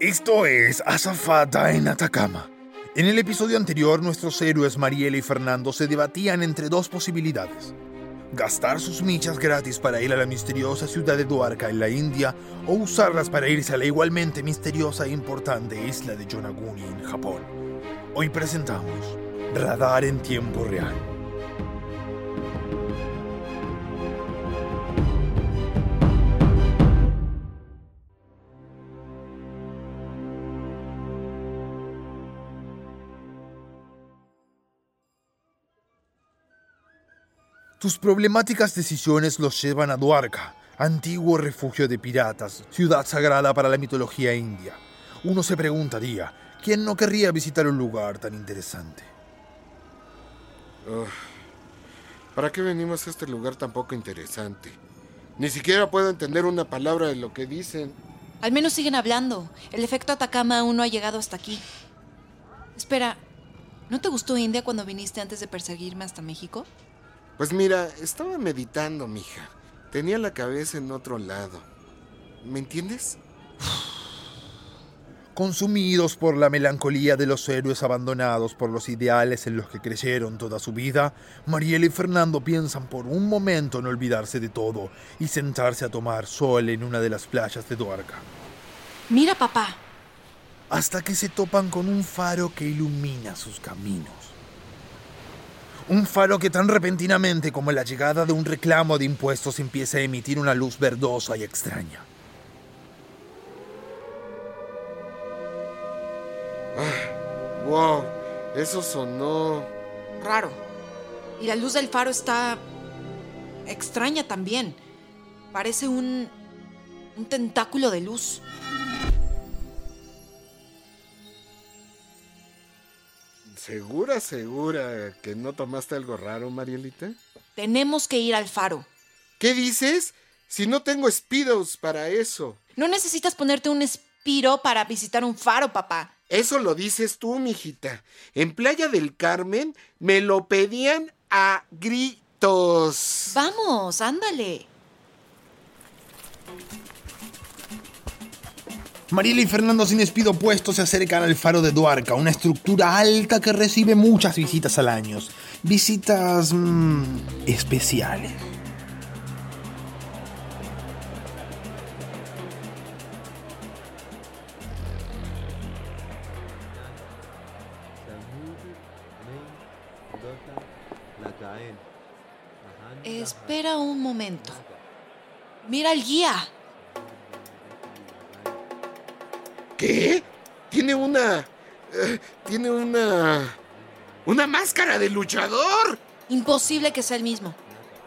Esto es Azafata en Atacama. En el episodio anterior, nuestros héroes Mariela y Fernando se debatían entre dos posibilidades. Gastar sus michas gratis para ir a la misteriosa ciudad de Duarca en la India o usarlas para irse a la igualmente misteriosa e importante isla de Yonaguni en Japón. Hoy presentamos Radar en tiempo real. Tus problemáticas decisiones los llevan a Duarca, antiguo refugio de piratas, ciudad sagrada para la mitología india. Uno se preguntaría, ¿quién no querría visitar un lugar tan interesante? ¿Para qué venimos a este lugar tan poco interesante? Ni siquiera puedo entender una palabra de lo que dicen. Al menos siguen hablando. El efecto Atacama aún no ha llegado hasta aquí. Espera, ¿no te gustó India cuando viniste antes de perseguirme hasta México? Pues mira, estaba meditando, mija. Tenía la cabeza en otro lado. ¿Me entiendes? Consumidos por la melancolía de los héroes abandonados por los ideales en los que creyeron toda su vida, Mariela y Fernando piensan por un momento en olvidarse de todo y sentarse a tomar sol en una de las playas de Duarca. Mira, papá. Hasta que se topan con un faro que ilumina sus caminos. Un faro que tan repentinamente como la llegada de un reclamo de impuestos empieza a emitir una luz verdosa y extraña. Wow, eso sonó. Raro. Y la luz del faro está extraña también. Parece un un tentáculo de luz. ¿Segura, segura que no tomaste algo raro, Marielita? Tenemos que ir al faro. ¿Qué dices? Si no tengo Speedos para eso. No necesitas ponerte un espiro para visitar un faro, papá. Eso lo dices tú, mijita. En Playa del Carmen me lo pedían a gritos. Vamos, ándale. Mariela y Fernando sin espido puesto se acercan al faro de Duarca, una estructura alta que recibe muchas visitas al año. Visitas mm, especiales. Espera un momento. Mira el guía. ¿Qué? Tiene una... eh, tiene una... Una máscara de luchador. Imposible que sea el mismo.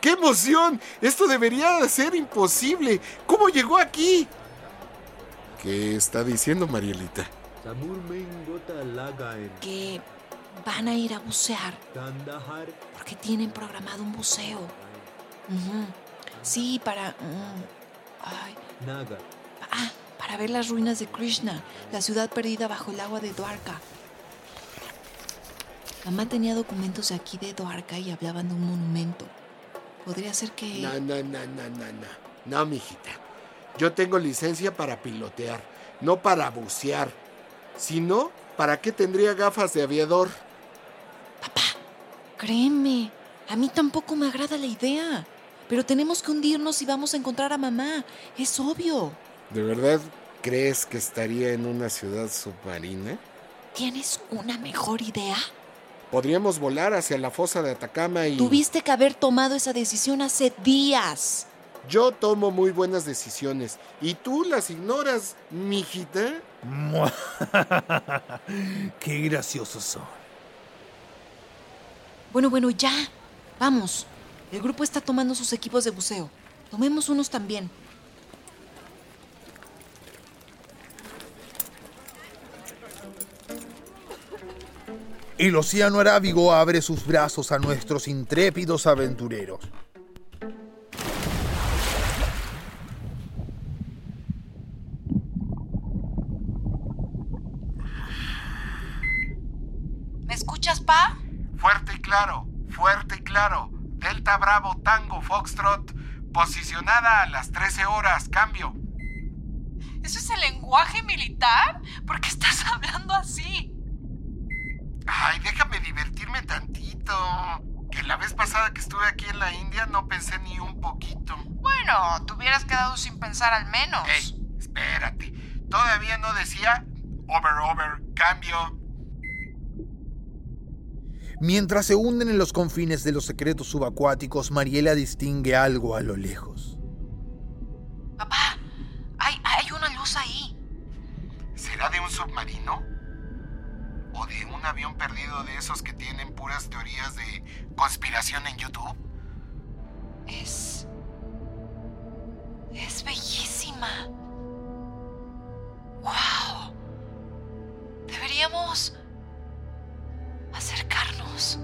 ¡Qué emoción! Esto debería ser imposible. ¿Cómo llegó aquí? ¿Qué está diciendo Marielita? Que van a ir a bucear porque tienen programado un buceo. Sí, para... mm, ay, ah, para ver las ruinas de Krishna, la ciudad perdida bajo el agua de Dwarka. Mamá tenía documentos aquí de Dwarka y hablaban de un monumento. Podría ser que... No, no, no, no, no, no. No, mijita. Yo tengo licencia para pilotear, no para bucear. Si no, ¿para qué tendría gafas de aviador? Papá, créeme, a mí tampoco me agrada la idea. Pero tenemos que hundirnos y vamos a encontrar a mamá. Es obvio. ¿De verdad crees que estaría en una ciudad submarina? ¿Tienes una mejor idea? Podríamos volar hacia la fosa de Atacama y... Tuviste que haber tomado esa decisión hace días. Yo tomo muy buenas decisiones y tú las ignoras, mijita. Qué graciosos son. Bueno, bueno, ya. Vamos. El grupo está tomando sus equipos de buceo. Tomemos unos también. El océano arábigo abre sus brazos a nuestros intrépidos aventureros. ¿Me escuchas, Pa? Fuerte y claro, fuerte y claro. Delta Bravo Tango Foxtrot, posicionada a las 13 horas, cambio. ¿Eso es el lenguaje militar? ¿Por qué estás hablando así? Ay, déjame divertirme tantito. Que la vez pasada que estuve aquí en la India no pensé ni un poquito. Bueno, te hubieras quedado sin pensar al menos. Ey, espérate. Todavía no decía over, over, cambio. Mientras se hunden en los confines de los secretos subacuáticos, Mariela distingue algo a lo lejos. Papá, hay, hay una luz ahí. ¿Será de un submarino? ¿O de un avión perdido de esos que tienen puras teorías de conspiración en YouTube? Es... Es bellísima. ¡Wow! Deberíamos acercarnos.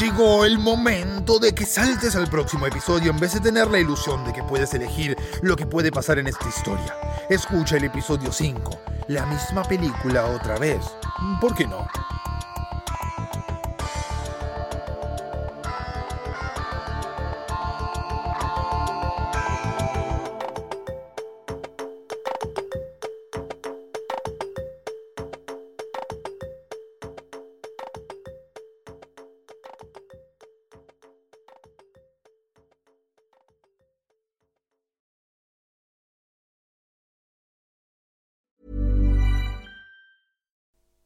Llegó el momento de que saltes al próximo episodio en vez de tener la ilusión de que puedes elegir lo que puede pasar en esta historia. Escucha el episodio 5, la misma película otra vez. ¿Por qué no?